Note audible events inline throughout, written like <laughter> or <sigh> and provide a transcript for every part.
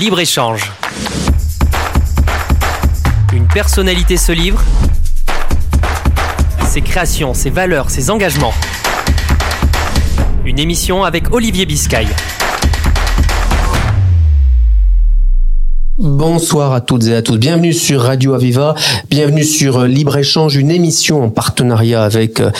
Libre-échange. Une personnalité se livre. Ses créations, ses valeurs, ses engagements. Une émission avec Olivier Biscay. Bonsoir à toutes et à tous. Bienvenue sur Radio Aviva. Bienvenue sur Libre Échange, une émission en partenariat avec euh,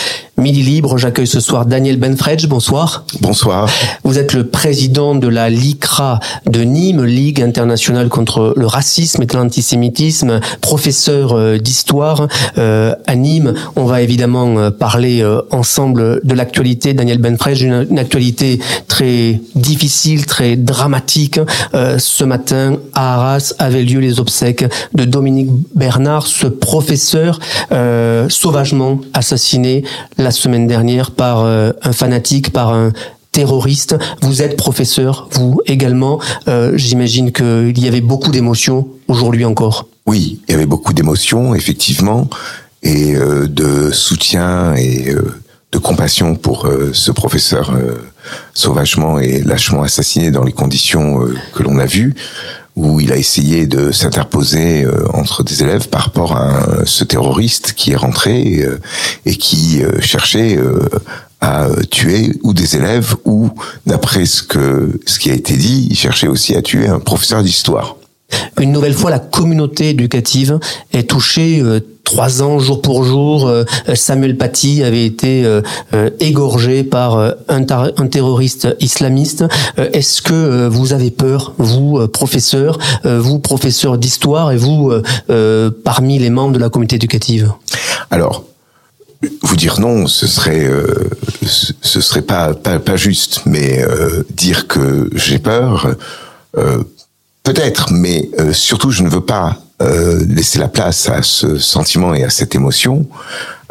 Midi Libre. J'accueille ce soir Daniel Benfredge. Bonsoir. Bonsoir. Vous êtes le président de la LICRA de Nîmes, Ligue internationale contre le racisme et l'antisémitisme, professeur euh, d'histoire euh, à Nîmes. On va évidemment parler ensemble de l'actualité. Daniel Benfredge, une, une, actualité très difficile, très dramatique. ce matin à Arras, avaient lieu les obsèques de Dominique Bernard, ce professeur euh, sauvagement assassiné la semaine dernière par euh, un fanatique, par un terroriste. Vous êtes professeur, vous également. Euh, J'imagine qu'il y avait beaucoup d'émotions aujourd'hui encore. Oui, il y avait beaucoup d'émotions, effectivement, et euh, de soutien et de compassion pour ce professeur sauvagement et lâchement assassiné dans les conditions que l'on a vues où il a essayé de s'interposer euh, entre des élèves par rapport à ce terroriste qui est rentré euh, et qui euh, cherchait à tuer ou des élèves ou d'après ce que ce qui a été dit, il cherchait aussi à tuer un professeur d'histoire. Une nouvelle fois, la communauté éducative est touchée trois ans jour pour jour. Euh, Samuel Paty avait été euh, euh, égorgé par un, terroriste islamiste. Est-ce que vous avez peur, vous professeur, vous professeur d'histoire et vous parmi les membres de la communauté éducative? Alors. Vous dire non, ce serait ce serait pas pas, juste, mais dire que j'ai peur, peut-être, mais surtout je ne veux pas laisser la place à ce sentiment et à cette émotion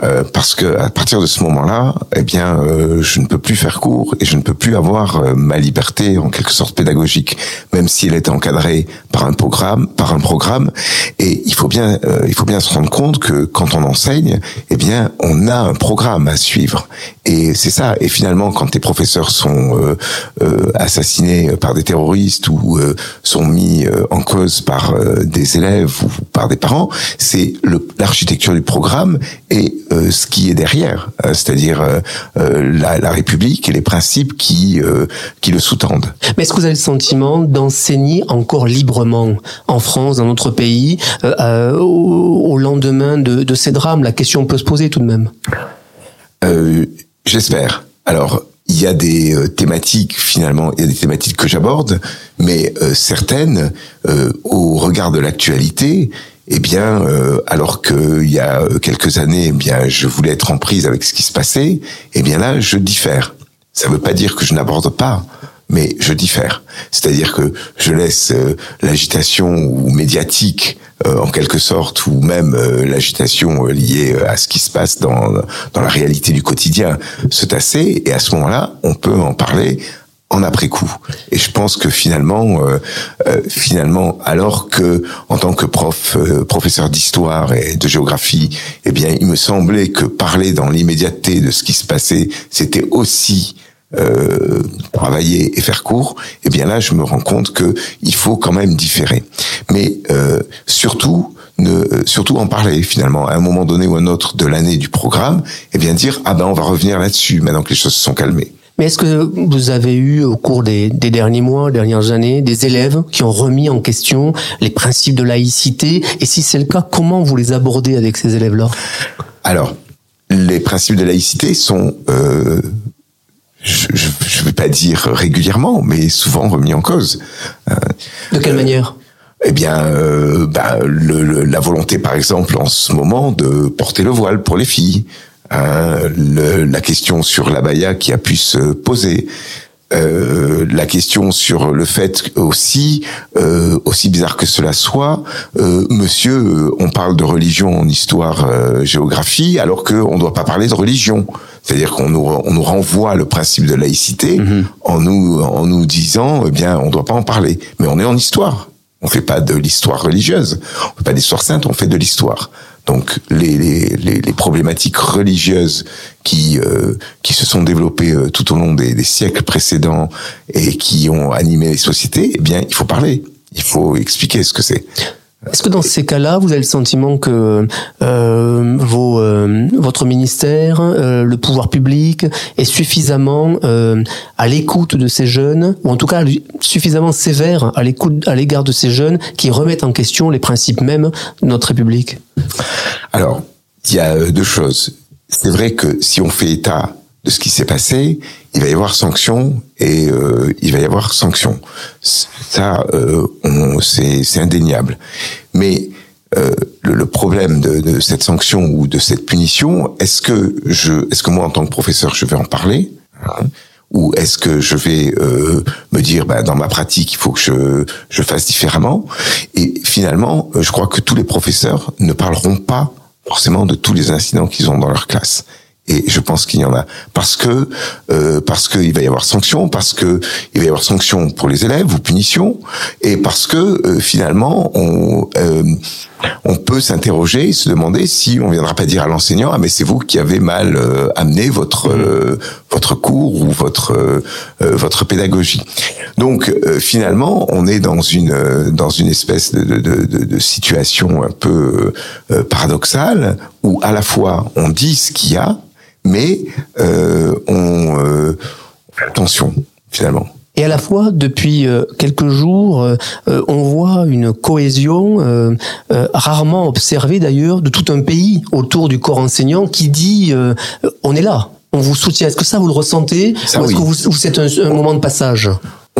euh, parce que à partir de ce moment-là, eh bien, euh, je ne peux plus faire cours et je ne peux plus avoir euh, ma liberté en quelque sorte pédagogique, même si elle est encadrée par un programme, par un programme. Et il faut bien, il faut bien se rendre compte que quand on enseigne, eh bien, on a un programme à suivre. Et c'est ça. Et finalement, quand les professeurs sont assassinés par des terroristes ou sont mis en cause par des élèves ou par des parents, c'est l'architecture du programme et euh, ce qui est derrière, euh, c'est-à-dire euh, la, la, République et les principes qui qui le sous-tendent. Mais est-ce que vous avez le sentiment d'enseigner encore librement en France, dans notre pays, au, lendemain de, de, ces drames? La question peut se poser tout de même. J'espère. Alors, il y a des thématiques finalement, il y a des thématiques que j'aborde, mais certaines, au regard de l'actualité, eh bien, euh, alors qu'il y a quelques années, eh bien, je voulais être en prise avec ce qui se passait, eh bien là, je diffère. Ça ne veut pas dire que je n'aborde pas, mais je diffère. C'est-à-dire que je laisse euh, l'agitation ou médiatique, euh, en quelque sorte, ou même l'agitation liée à ce qui se passe dans, dans la réalité du quotidien se tasser, et à ce moment-là, on peut en parler en après coup. Et je pense que finalement, euh, euh, finalement, alors que en tant que prof, euh, professeur d'histoire et de géographie, eh bien, il me semblait que parler dans l'immédiateté de ce qui se passait, c'était aussi travailler et faire court. Eh bien là, je me rends compte que il faut quand même différer. Mais surtout, ne, surtout en parler finalement à un moment donné ou un autre de l'année du programme, et bien dire ah ben on va revenir là-dessus maintenant que les choses se sont calmées. Mais est-ce que vous avez eu au cours des, des, derniers mois, dernières années, des élèves qui ont remis en question les principes de laïcité? Et si c'est le cas, comment vous les abordez avec ces élèves-là? Alors, les principes de laïcité sont, euh, je ne vais pas dire régulièrement, mais souvent remis en cause. de quelle euh, manière? eh bien, euh, bah, le, la volonté, par exemple, en ce moment, de porter le voile pour les filles, Hein, le, la question sur l'abaya qui a pu se poser. Euh, la question sur le fait aussi, euh, aussi bizarre que cela soit, euh, monsieur, euh, on parle de religion en histoire euh, géographie, alors qu'on ne doit pas parler de religion. C'est-à-dire qu'on nous, on nous renvoie le principe de laïcité mm-hmm. en nous en nous disant, eh bien, on ne doit pas en parler. Mais on est en histoire. On fait pas de l'histoire religieuse, on fait pas d'histoire sainte, on fait de l'histoire. Donc les, les, les, problématiques religieuses qui euh, qui se sont développées euh, tout au long des, des, siècles précédents et qui ont animé les sociétés, eh bien il faut parler. Il faut expliquer ce que c'est. Est-ce que dans ces cas-là, vous avez le sentiment que euh, vos, euh, votre ministère, euh, le pouvoir public, est suffisamment euh, à l'écoute de ces jeunes, ou en tout cas suffisamment sévère à l'écoute à l'égard de ces jeunes qui remettent en question les principes mêmes de notre République? Alors, il y a deux choses. C'est vrai que si on fait état de ce qui s'est passé, il va y avoir sanction et euh, il va y avoir sanction. Ça, euh, c'est indéniable. Mais euh, le, le, problème de, de, cette sanction ou de cette punition, est-ce que je, est-ce que moi en tant que professeur, je vais en parler hein, ou est-ce que je vais euh, me dire, bah, dans ma pratique, il faut que je, je fasse différemment? Et finalement, je crois que tous les professeurs ne parleront pas forcément de tous les incidents qu'ils ont dans leur classe. Et je pense qu'il y en a parce que euh, parce qu'il va y avoir sanction, parce que il va y avoir sanction pour les élèves ou punition, et parce que euh, finalement on euh, on peut s'interroger et se demander si on viendra pas dire à l'enseignant ah mais c'est vous qui avez mal euh, amené votre mmh. euh, votre cours ou votre euh, votre pédagogie. Donc finalement on est dans une dans une espèce de, de, de, de situation un peu paradoxale où à la fois on dit ce qu'il y a mais euh, on euh, attention finalement. Et à la fois, depuis euh, quelques jours, euh, on voit une cohésion euh, rarement observée d'ailleurs de tout un pays autour du corps enseignant qui dit on est là, on vous soutient. Est-ce que ça vous le ressentez? Ça, ou est-ce oui. que vous, c'est un, un, moment de passage?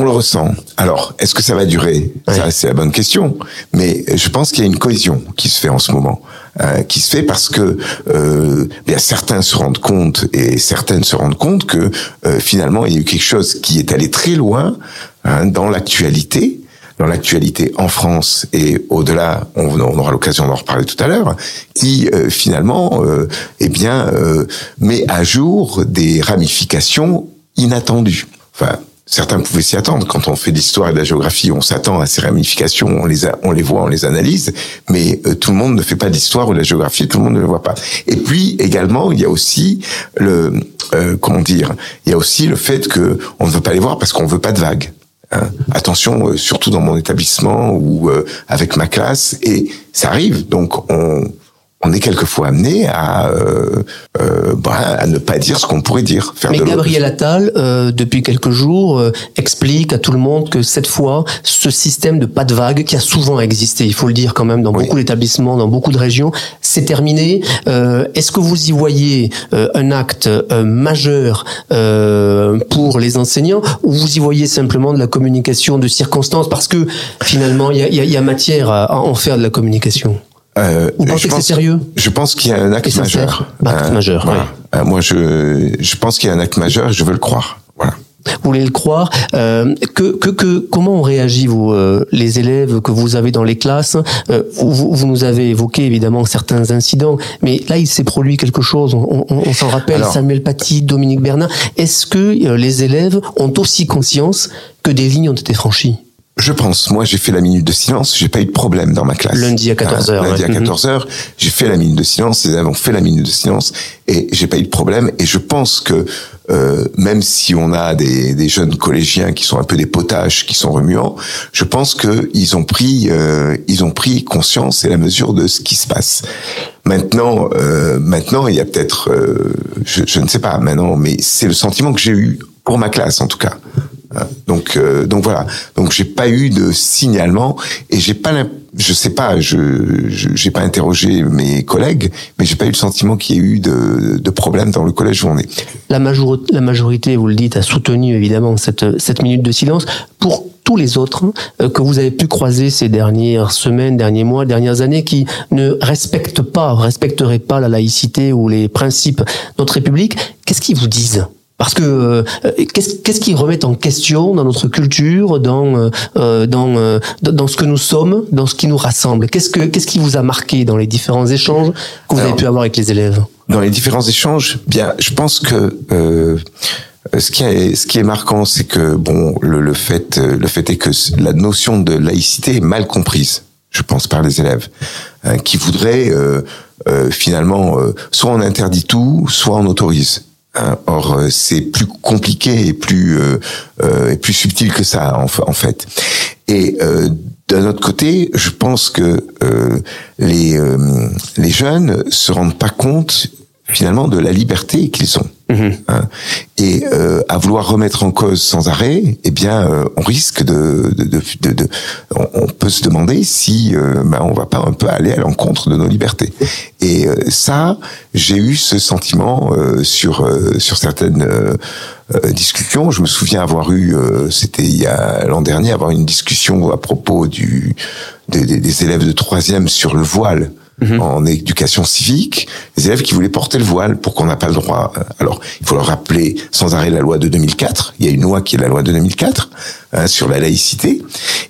On le ressent. Alors, est-ce que ça va durer? Ça, c'est la bonne question. Mais je pense qu'il y a une cohésion qui se fait en ce moment, euh, qui se fait parce que euh, bien certains se rendent compte et certaines se rendent compte que euh, finalement il y a eu quelque chose qui est allé très loin hein, dans l'actualité dans l'actualité en France et au-delà, on, on, aura l'occasion d'en reparler tout à l'heure, qui euh, finalement, euh, eh bien, euh, met à jour des ramifications inattendues. Enfin, certains pouvaient s'y attendre. Quand on fait de l'histoire et de la géographie, on s'attend à ces ramifications, on les, a, on les voit, on les analyse, mais euh, tout le monde ne fait pas de l'histoire ou de la géographie, tout le monde ne le voit pas. Et puis également, il y a aussi le, euh, comment dire, il y a aussi le fait que on ne veut pas les voir parce qu'on veut pas de vagues. Hein. Attention, euh, surtout dans mon établissement ou euh, avec ma classe, et ça arrive. Donc on on est quelquefois amené à, euh, euh, bah, à ne pas dire ce qu'on pourrait dire. Faire Mais de Gabriel Attal, euh, depuis quelques jours, explique à tout le monde que cette fois, ce système de pas de vague qui a souvent existé, il faut le dire quand même, dans oui. beaucoup d'établissements, dans beaucoup de régions, c'est terminé. Euh, Est-ce que vous y voyez euh, un acte majeur pour les enseignants ou vous y voyez simplement de la communication de circonstances? Parce que finalement, il y a, y a, matière à en faire de la communication euh, Vous pensez que c'est sérieux Je pense qu'il y a un acte majeur. Acte euh, majeur. Voilà. Euh, moi, je je pense qu'il y a un acte majeur. et Je veux le croire. Voilà. Vous voulez le croire euh, que, que, que comment on réagit vous euh, les élèves que vous avez dans les classes euh, vous, vous, nous avez évoqué évidemment certains incidents, mais là il s'est produit quelque chose. On, on, on s'en rappelle Alors, Samuel Paty, Dominique Bernard. Est-ce que euh, les élèves ont aussi conscience que des lignes ont été franchies? Je pense. Moi, j'ai fait la minute de silence. J'ai pas eu de problème dans ma classe. Lundi à 14h. Hein, lundi ouais. à 14h, mm -hmm. j'ai fait la minute de silence. Les élèves ont fait la minute de silence et j'ai pas eu de problème. Et je pense que euh, même si on a des, des, jeunes collégiens qui sont un peu des potages, qui sont remuants, je pense que ils ont pris, euh, ils ont pris conscience et la mesure de ce qui se passe. Maintenant, euh, maintenant, il y a peut-être, euh, je, je ne sais pas maintenant, mais c'est le sentiment que j'ai eu pour ma classe en tout cas. Donc, euh, donc voilà. Donc j'ai pas eu de signalement et j'ai pas, je sais pas, je j'ai pas interrogé mes collègues, mais j'ai pas eu le sentiment qu'il y ait eu de, de problème dans le collège où on est. La, major la majorité, vous le dites, a soutenu évidemment cette cette minute de silence. Pour tous les autres euh, que vous avez pu croiser ces dernières semaines, derniers mois, dernières années, qui ne respectent pas, respecteraient pas la laïcité ou les principes de notre République, qu'est-ce qu'ils vous disent? Parce que euh, qu'est-ce qu'est-ce qui remet en question dans notre culture, dans euh, dans euh, dans ce que nous sommes, dans ce qui nous rassemble? Qu'est-ce que qu'est-ce qui vous a marqué dans les différents échanges que vous Alors, avez pu avoir avec les élèves? Dans les différents échanges, bien, je pense que euh, ce qui est ce qui est marquant, c'est que bon, le, le fait le fait est que la notion de laïcité est mal comprise, je pense, par les élèves hein, qui voudraient euh, finalement soit on interdit tout, soit on autorise. Or, c'est plus compliqué et plus euh, euh, et plus subtil que ça en, fait. Et euh, d'un autre côté, je pense que les les jeunes se rendent pas compte finalement de la liberté qu'ils ont. Hein. Et euh, à vouloir remettre en cause sans arrêt, eh bien, euh, on risque de, de, de, de on, peut se demander si euh, ben, on va pas un peu aller à l'encontre de nos libertés. Et euh, ça, j'ai eu ce sentiment euh, sur sur certaines discussions. Je me souviens avoir eu, c'était il y a l'an dernier, avoir une discussion à propos du des élèves de troisième sur le voile. Mhm. en éducation civique, des élèves qui voulaient porter le voile pour qu'on n'a pas le droit. Alors, il faut leur rappeler sans arrêt la loi de 2004. Il y a une loi qui est la loi de 2004 hein, sur la laïcité,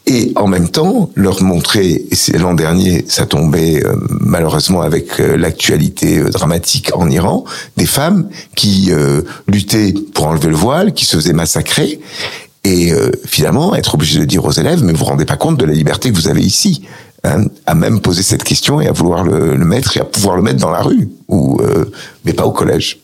et en même temps leur montrer. Et c'est l'an dernier, ça tombait euh, malheureusement avec euh, l'actualité euh, dramatique en Iran, des femmes qui luttaient pour enlever le voile, qui se faisaient massacrer. Et finalement, être obligé de dire aux élèves, mais vous vous rendez pas compte de la liberté que vous avez ici. Hein, à même poser cette question et à vouloir le, mettre et à pouvoir le mettre dans la rue, ou euh, mais pas au collège.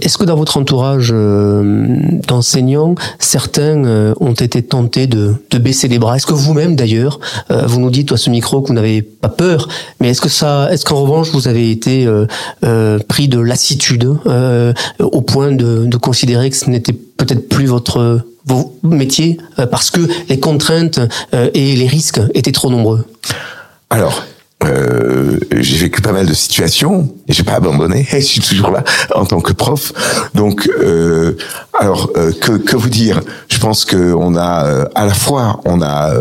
Est-ce que dans votre entourage euh, d'enseignants, certains euh, ont été tentés de, de, baisser les bras? Est-ce que vous-même, d'ailleurs, vous nous dites à ce micro que vous n'avez pas peur, mais est-ce que ça, est-ce qu'en revanche vous avez été pris de lassitude au point de, de considérer que ce n'était peut-être plus votre vos métiers euh, parce que les contraintes euh, et les risques étaient trop nombreux euh, j'ai vécu pas mal de situations et j'ai pas abandonné. <laughs> Je suis toujours là en tant que prof. Donc, euh, alors euh, que, que vous dire? Je pense que on a euh, à la fois on a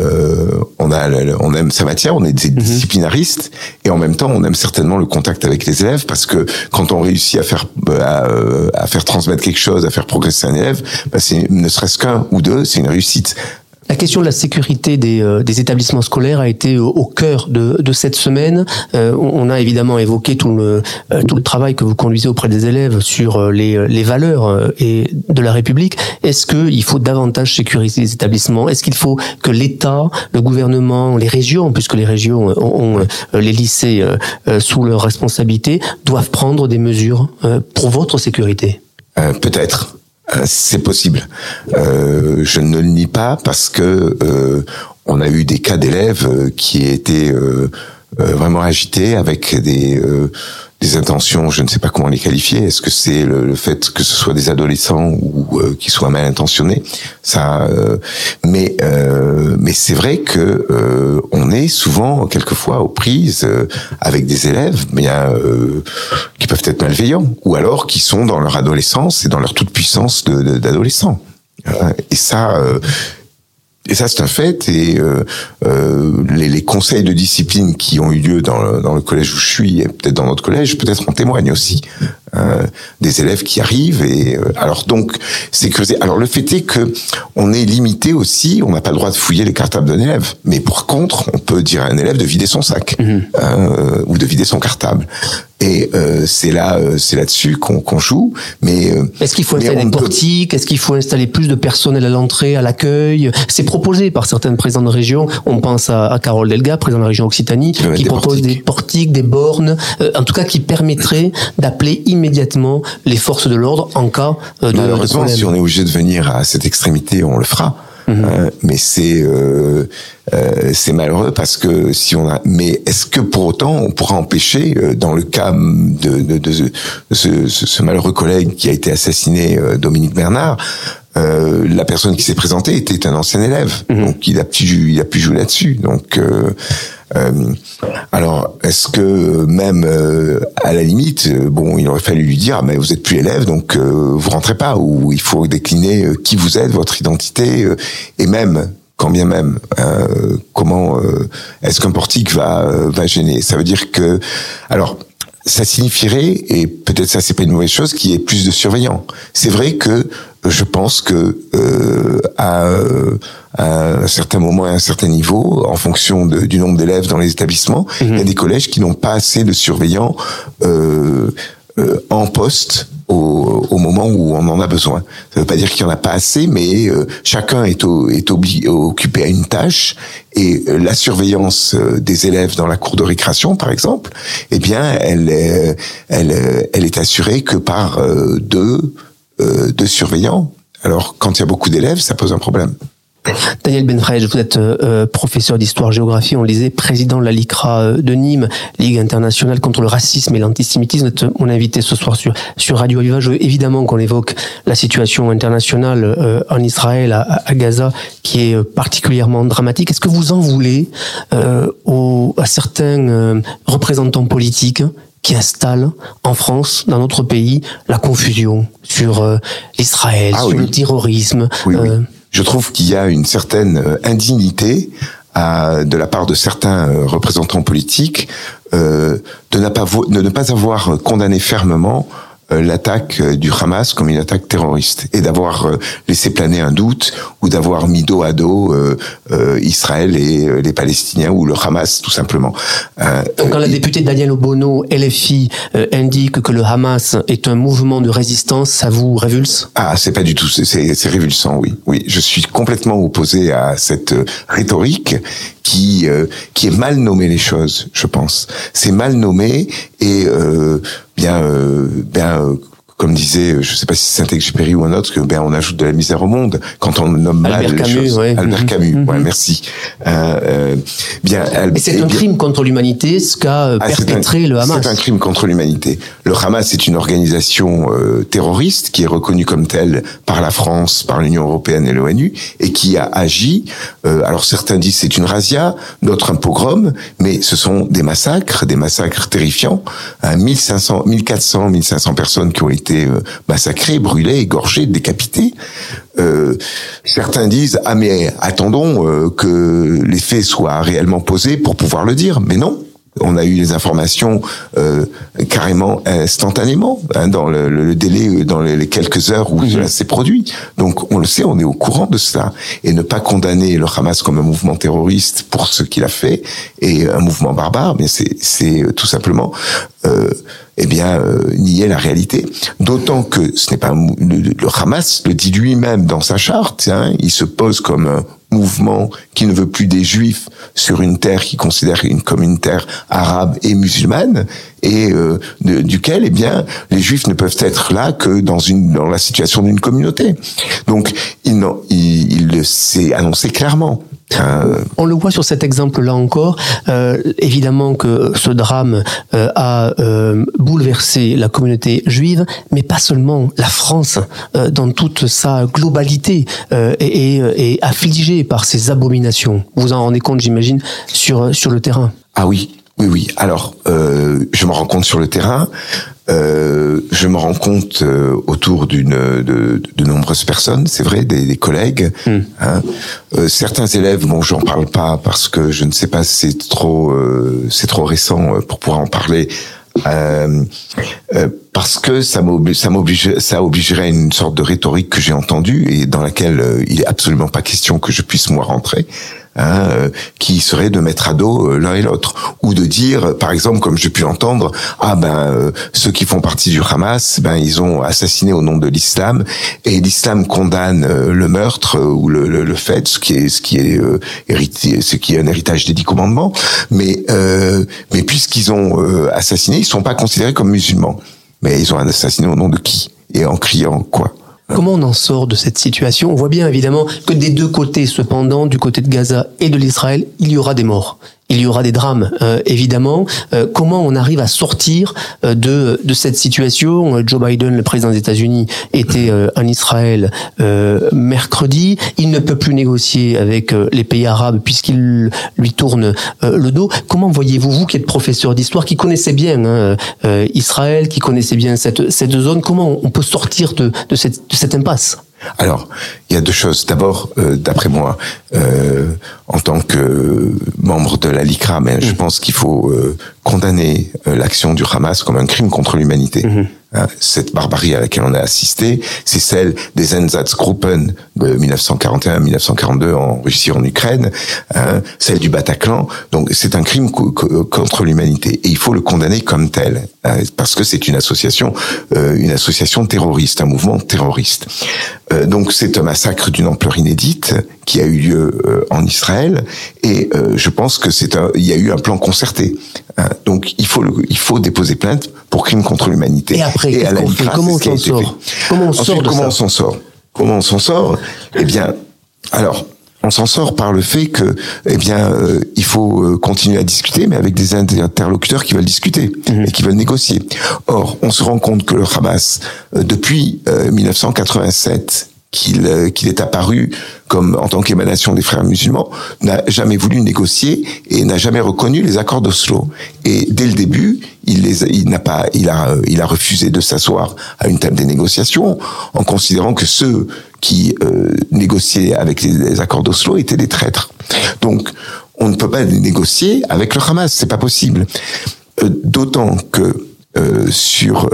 on a on aime sa matière, on est des mhm. disciplinaristes et en même temps on aime certainement le contact avec les élèves parce que quand on réussit à faire à, à faire transmettre quelque chose, à faire progresser un élève, bah c'est ne serait-ce qu'un ou deux, c'est une réussite. La question de la sécurité des, euh, des établissements scolaires a été au, cœur de, de, cette semaine. Euh, on a évidemment évoqué tout le, euh, tout le travail que vous conduisez auprès des élèves sur les, les valeurs et de la République. Est-ce qu'il faut davantage sécuriser les établissements? Est-ce qu'il faut que l'État, le gouvernement, les régions, puisque les régions ont, les lycées sous leur responsabilité, doivent prendre des mesures pour votre sécurité? Peut-être. Euh, c'est possible. Euh, je ne le nie pas parce que euh, on a eu des cas d'élèves qui étaient vraiment agités avec des des intentions, je ne sais pas comment les qualifier. Est-ce que c'est le, fait que ce soit des adolescents ou euh, qui soient mal intentionnés? Ça, euh, mais euh, mais c'est vrai que euh, on est souvent quelquefois aux prises avec des élèves bien qui peuvent être malveillants ou alors qui sont dans leur adolescence et dans leur toute puissance d'adolescents. Et ça, et ça, c'est un fait. Et euh, euh, les, conseils de discipline qui ont eu lieu dans le, dans le collège où je suis, et peut-être dans notre collège, peut-être en témoignent aussi. Euh, des élèves qui arrivent. Et euh, alors donc, c'est que alors le fait est que on est limité aussi. On n'a pas le droit de fouiller les cartables d'un élève. Mais par contre, on peut dire à un élève de vider son sac mhm. euh, ou de vider son cartable. Et euh, c'est là, euh, c'est là-dessus qu'on qu'on joue. Mais euh, est-ce qu'il faut installer des portiques? Est-ce qu'il faut installer plus de personnel à l'entrée, à l'accueil? C'est proposé par certaines présidents de région. On pense à, à Carole Delga, président de la région Occitanie, qui propose des portiques, des bornes, en tout cas qui permettraient d'appeler immédiatement les forces de l'ordre en cas de Malheureusement, si on est obligé de venir à cette extrémité, on le fera. Mhm. Euh, mais c'est euh, euh, c'est malheureux parce que si on a mais est-ce que pour autant on pourra empêcher euh, dans le cas de, de, de, ce, ce, malheureux collègue qui a été assassiné Dominique Bernard euh, la personne qui s'est présentée était un ancien élève, mhm. donc il a pu il a pu jouer là-dessus. Donc euh, euh, alors, est-ce que même euh, à la limite, euh, bon, il aurait fallu lui dire, mais vous êtes plus élève, donc vous rentrez pas, ou il faut décliner qui vous êtes, votre identité, et même quand bien même, comment est-ce qu'un portique va va gêner? Ça veut dire que, alors, ça signifierait, et peut-être ça c'est pas une mauvaise chose, qu'il y ait plus de surveillants. C'est vrai que je pense que euh, à, à, un certain moment et à un certain niveau, en fonction de, du nombre d'élèves dans les établissements, il y a mhm. des collèges qui n'ont pas assez de surveillants euh, euh, en poste au, au, moment où on en a besoin. Ça ne veut pas dire qu'il y en a pas assez, mais euh, chacun est, au, est occupé à une tâche et euh, la surveillance euh, des élèves dans la cour de récréation, par exemple, eh bien, elle, est, elle, elle est assurée que par deux, deux surveillants. Alors, quand il y a beaucoup d'élèves, ça pose un problème. Daniel Benfrej, vous êtes euh, professeur d'histoire-géographie, on le disait, président de la LICRA euh, de Nîmes, Ligue internationale contre le racisme et l'antisémitisme. Vous êtes mon invité ce soir sur, sur Radio Aviva. Je veux évidemment qu'on évoque la situation internationale euh, en Israël, à, à, Gaza, qui est particulièrement dramatique. Est-ce que vous en voulez aux, à certains représentants politiques qui installent en France, dans notre pays, la confusion sur Israël, ah sur le terrorisme oui, oui je trouve qu'il y a une certaine euh, indignité de la part de certains euh, représentants politiques euh, de, ne pas avoir condamné fermement l'attaque euh, du Hamas comme une attaque terroriste et d'avoir euh, laissé planer un doute ou d'avoir mis dos à dos Israël et les Palestiniens ou le Hamas tout simplement. Donc quand la députée Danielle Obono, LFI, indique que le Hamas est un mouvement de résistance, ça vous révulse? Ah, c'est pas du tout, c'est révulsant, oui. Oui, je suis complètement opposé à cette rhétorique qui qui est mal nommé les choses, je pense. C'est mal nommé et euh, bien euh, bien euh, comme disait, je sais pas si c'est Saint-Exupéry ou un autre, que ben on ajoute de la misère au monde quand on nomme mal Albert les Camus, choses. Ouais. Albert Mhm. Camus, Mhm. ouais, merci. Euh, euh, bien, Et c'est eh un bien- crime contre l'humanité, ce qu'a euh, ah, perpétré un- le Hamas. C'est un crime contre l'humanité. Le Hamas est une organisation euh, terroriste qui est reconnue comme telle par la France, par l'Union européenne et l'ONU, et qui a agi. euh, alors certains disent c'est une razzia, d'autres un pogrom, mais ce sont des massacres, des massacres terrifiants. Hein, 1500, 1400, 1500 personnes qui ont été euh, massacrées, brûlées, égorgées, décapitées. Euh, certains disent ah mais attendons euh, que les faits soient réellement posés pour pouvoir le dire, mais non. On a eu les informations euh, carrément instantanément hein, dans le, le délai, dans les les quelques heures où cela s'est produit. Donc on le sait, on est au courant de cela et ne pas condamner le Hamas comme un mouvement terroriste pour ce qu'il a fait et un mouvement barbare, mais c'est euh, tout simplement euh, eh bien euh, nier la réalité. D'autant que ce n'est pas le Hamas le dit lui-même dans sa charte. Hein, il se pose comme un mouvement qui ne veut plus des juifs sur une terre qu'il considère une, comme une terre arabe et musulmane et euh, duquel eh bien les juifs ne peuvent être là que dans une dans la situation d'une communauté. Donc il, il, s'est annoncé clairement. Euh, On le voit sur cet exemple-là encore. Euh, évidemment que ce drame euh, a euh, bouleversé la communauté juive, mais pas seulement la France euh, dans toute sa globalité est, est- est affligée par ces abominations. Vous vous en rendez compte, j'imagine, sur sur le terrain. Ah oui, oui, oui. Alors, euh, je me rends compte sur le terrain. Euh, je me rends compte euh, autour d'une de, de nombreuses personnes, c'est vrai, des, des collègues. hein. Euh, certains élèves, bon, j'en parle pas parce que je ne sais pas, si c'est trop, euh, c'est trop récent euh, pour pouvoir en parler. Euh, euh, parce que ça m'oblige, ça m'oblige, ça obligerait à une sorte de rhétorique que j'ai entendue et dans laquelle il est absolument pas question que je puisse moi rentrer, hein, euh, qui serait de mettre à dos euh, l'un et l'autre. Ou de dire, par exemple, comme j'ai pu l'entendre, ah ben euh, ceux qui font partie du Hamas, ben ils ont assassiné au nom de l'islam et l'islam condamne euh, le meurtre ou le, le, le fait, ce qui est ce qui est hérité, ce qui est un héritage des dix commandements, mais mais puisqu'ils ont assassiné, ils sont pas considérés comme musulmans. Mais ils ont assassiné au nom de qui? Et en criant quoi? Comment on en sort de cette situation? On voit bien évidemment que des deux côtés, cependant, du côté de Gaza et de l'Israël, il y aura des morts. Il y aura des drames, euh, évidemment. Euh, comment on arrive à sortir euh, de, de cette situation? Euh, Joe Biden, le président des États-Unis, était en Israël mercredi. Il ne peut plus négocier avec les pays arabes puisqu'il lui tourne le dos. Comment voyez-vous, vous qui êtes professeur d'histoire, qui connaissez bien hein, Israël, qui connaissez bien cette, cette zone, comment on peut sortir de, de, cette, de cette impasse? Alors, il y a deux choses. D'abord, euh, d'après moi, euh, en tant que membre de la LICRA, mais je pense qu'il faut euh, condamner euh, l'action du Hamas comme un crime contre l'humanité. Hein, cette barbarie à laquelle on a assisté, c'est celle des Einsatzgruppen de 1941-1942 en Russie, en Ukraine, hein, celle du Bataclan. Donc, c'est un crime co- co- contre l'humanité et il faut le condamner comme tel, hein, parce que c'est une association, euh, une association terroriste, un mouvement terroriste. Euh, donc, c'est un massacre d'une ampleur inédite qui a eu lieu euh, en Israël et euh, je pense que c'est un, il y a eu un plan concerté. hein. donc, il faut le, il faut déposer plainte pour crime contre l'humanité. Qu'est-ce à la Comment on s'en sort. Comment on Ensuite, sort de comment ça on s'en sort Comment on s'en sort Eh bien, alors, on s'en sort par le fait que, eh bien, euh, il faut euh, continuer à discuter, mais avec des interlocuteurs qui veulent discuter mhm. et qui veulent négocier. Or, on se rend compte que le Hamas, euh, depuis 1987, qu'il qu'il est apparu comme en tant qu'émanation des frères musulmans, n'a jamais voulu négocier et n'a jamais reconnu les accords d'Oslo. Et dès le début, il n'a pas, a, il a refusé de s'asseoir à une table des négociations en considérant que ceux qui euh, négociaient avec les, accords d'Oslo étaient des traîtres. Donc, on ne peut pas négocier avec le Hamas, c'est pas possible. Euh, d'autant que euh, sur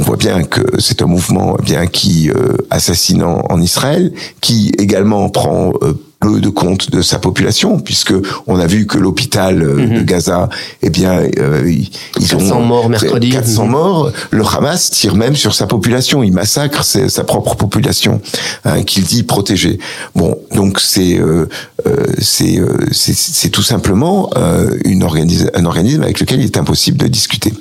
voit bien que c'est un mouvement bien qui euh, assassine en, Israël, qui également prend euh, peu de compte de sa population, puisque on a vu que l'hôpital euh, de mhm. Gaza, eh bien, euh, ils 400 morts mercredi. 400 morts. Le Hamas tire même sur sa population, il massacre sa propre population, hein, qu'il dit protéger. Bon, donc c'est euh, c'est c'est tout simplement une un organisme avec lequel il est impossible de discuter.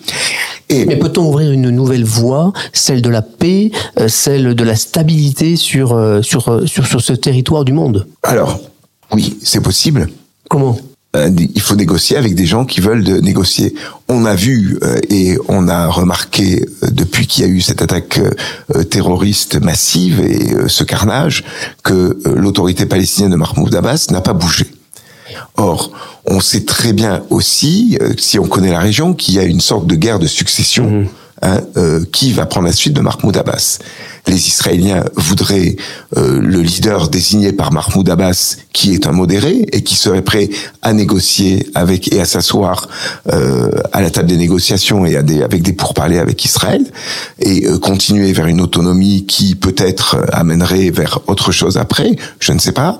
Et Mais peut-on ouvrir une nouvelle voie, celle de la paix, celle de la stabilité sur sur sur, sur ce territoire du monde? Alors oui, c'est possible. Comment? Euh, il faut négocier avec des gens qui veulent de négocier. On a vu euh, et on a remarqué euh, depuis qu'il y a eu cette attaque terroriste massive et ce carnage que l'autorité palestinienne de Mahmoud Abbas n'a pas bougé. Or, on sait très bien aussi, si on connaît la région, qu'il y a une sorte de guerre de succession. Mmh. Hein, euh, qui va prendre la suite de Mahmoud Abbas. Les Israéliens voudraient euh, le leader désigné par Mahmoud Abbas, qui est un modéré et qui serait prêt à négocier avec et à s'asseoir euh, à la table des négociations et à des, avec des pourparlers avec Israël, et continuer vers une autonomie qui peut-être amènerait vers autre chose après, je ne sais pas.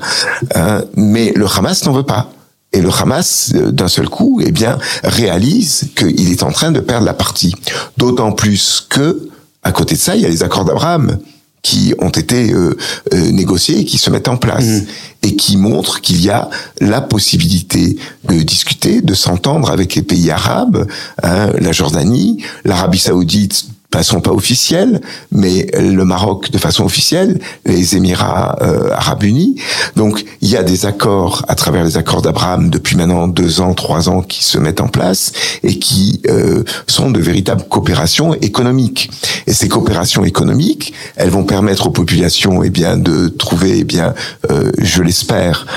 mais le Hamas n'en veut pas. Et le Hamas, euh, d'un seul coup, eh bien, réalise qu'il est en train de perdre la partie. D'autant plus que, à côté de ça, il y a les accords d'Abraham qui ont été euh, euh, négociés et qui se mettent en place mmh. et qui montrent qu'il y a la possibilité de discuter, de s'entendre avec les pays arabes, hein, la Jordanie, l'Arabie saoudite façon pas officielle, mais le Maroc de façon officielle, les Émirats euh, arabes unis. Donc il y a des accords à travers les accords d'Abraham depuis maintenant deux ans, trois ans qui se mettent en place et qui euh, sont de véritables coopérations économiques. Et ces coopérations économiques, elles vont permettre aux populations, eh bien, de trouver, eh bien, euh, je l'espère,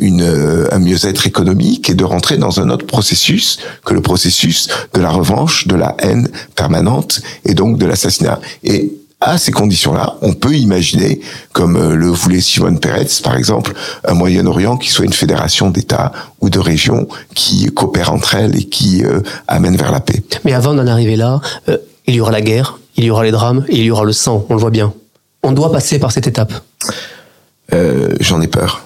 une un mieux-être économique et de rentrer dans un autre processus que le processus de la revanche, de la haine permanente et donc de l'assassinat. Et à ces conditions-là, on peut imaginer, comme euh, le voulait Simone Peretz, par exemple, un Moyen-Orient qui soit une fédération d'États ou de régions qui coopèrent entre elles et qui euh, amènent vers la paix. Mais avant d'en arriver là, euh, il y aura la guerre, il y aura les drames et il y aura le sang, on le voit bien. On doit passer par cette étape. J'en ai peur.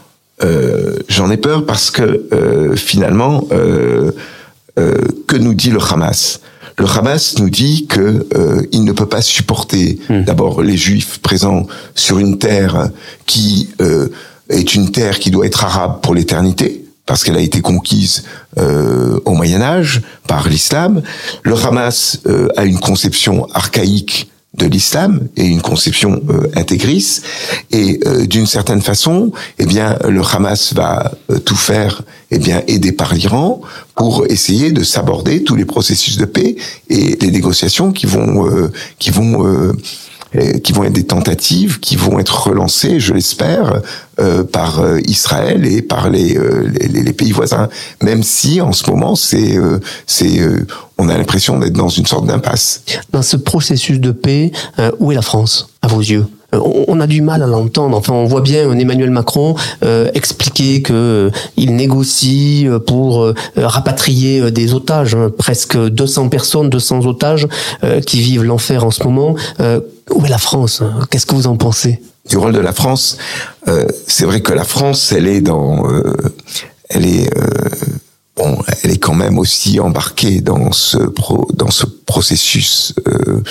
J'en ai peur parce que finalement, que nous dit le Hamas? Le Hamas nous dit que euh, il ne peut pas supporter hmm. d'abord les Juifs présents sur une terre qui euh, est une terre qui doit être arabe pour l'éternité parce qu'elle a été conquise euh, au Moyen Âge par l'islam. Le Hamas a une conception archaïque de l'islam et une conception euh, intégriste. Et euh, d'une certaine façon eh bien le Hamas va euh, tout faire eh bien aidé par l'Iran pour essayer de s'aborder tous les processus de paix et les négociations qui vont euh, qui vont qui vont être des tentatives qui vont être relancées, je l'espère, euh, par Israël et par les, les, les, pays voisins. Même si en ce moment, c'est c'est on a l'impression d'être dans une sorte d'impasse. Dans ce processus de paix, euh, où est la France, à vos yeux? Euh, on a du mal à l'entendre. Enfin, on voit bien Emmanuel Macron euh, expliquer que il négocie pour rapatrier des otages, hein. presque 200 personnes, 200 otages qui vivent l'enfer en ce moment. Où est la France Qu'est-ce que vous en pensez? Du rôle de la France, c'est vrai que la France, elle est dans, elle est bon, elle est quand même aussi embarquée dans ce pro, dans ce processus euh,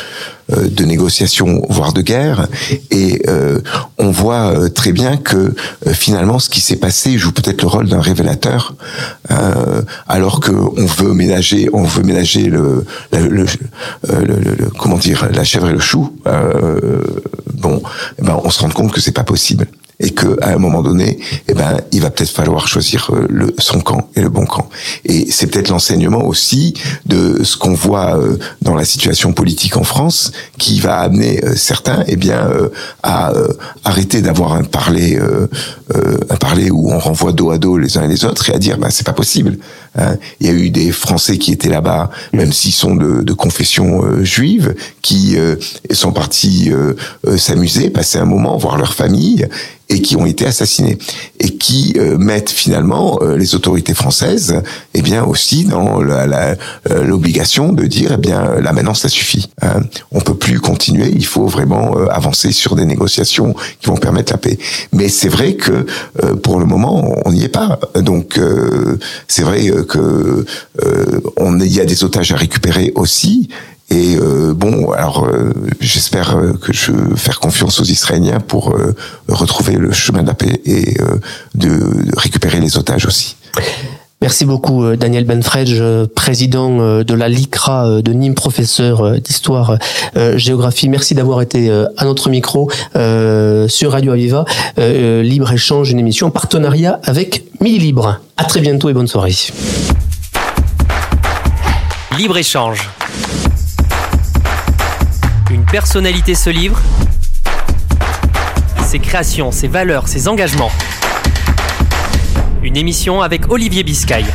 euh de négociation, voire de guerre, et euh, on voit euh, très bien que finalement ce qui s'est passé joue peut-être le rôle d'un révélateur, alors que on veut ménager, on veut ménager le, le, le, le, comment dire, la chèvre et le chou. bon, eh ben on se rend compte que c'est pas possible et que à un moment donné, eh ben, il va peut-être falloir choisir euh, le, son camp et le bon camp. Et c'est peut-être l'enseignement aussi de ce qu'on voit euh, dans la situation politique en France, qui va amener euh, certains, eh bien, à arrêter d'avoir un parler, un parler où on renvoie dos à dos les uns et les autres, et à dire, ben, c'est pas possible. Il y a eu des Français qui étaient là-bas, même s'ils sont de, de confession juive, qui sont partis s'amuser, passer un moment, voir leur famille, et qui ont été assassinés. Et qui euh, mettent finalement euh, les autorités françaises eh bien aussi dans euh, l'obligation de dire eh bien là maintenant ça suffit hein. on peut plus continuer il faut vraiment avancer sur des négociations qui vont permettre la paix. Mais c'est vrai que pour le moment on n'y est pas. Donc c'est vrai que on il y a des otages à récupérer aussi et euh, bon, alors euh, j'espère euh, que je vais faire confiance aux Israéliens pour retrouver le chemin de la paix et de, récupérer les otages aussi. Merci beaucoup Daniel Benfredge, président de la LICRA de Nîmes, professeur d'histoire géographie. Merci d'avoir été à notre micro sur Radio Aviva. Libre échange, une émission en partenariat avec Midi Libre. À très bientôt et bonne soirée. Libre échange personnalité se livre, ses créations, ses valeurs, ses engagements. Une émission avec Olivier Biscay.